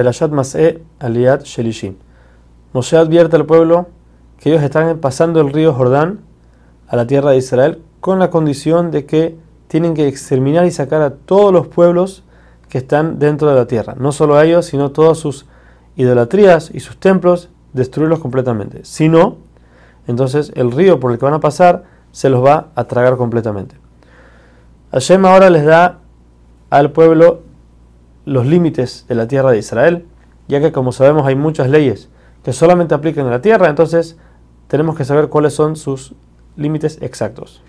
Perashat Mas'e Aliat Shelishim. Moshe advierte al pueblo que ellos están pasando el río Jordán a la tierra de Israel con la condición de que tienen que exterminar y sacar a todos los pueblos que están dentro de la tierra. No solo a ellos, sino todas sus idolatrías y sus templos, destruirlos completamente. Si no, entonces el río por el que van a pasar se los va a tragar completamente. Hashem ahora les da al pueblo los límites de la tierra de Israel, ya que como sabemos hay muchas leyes que solamente aplican en la tierra, entonces tenemos que saber cuáles son sus límites exactos.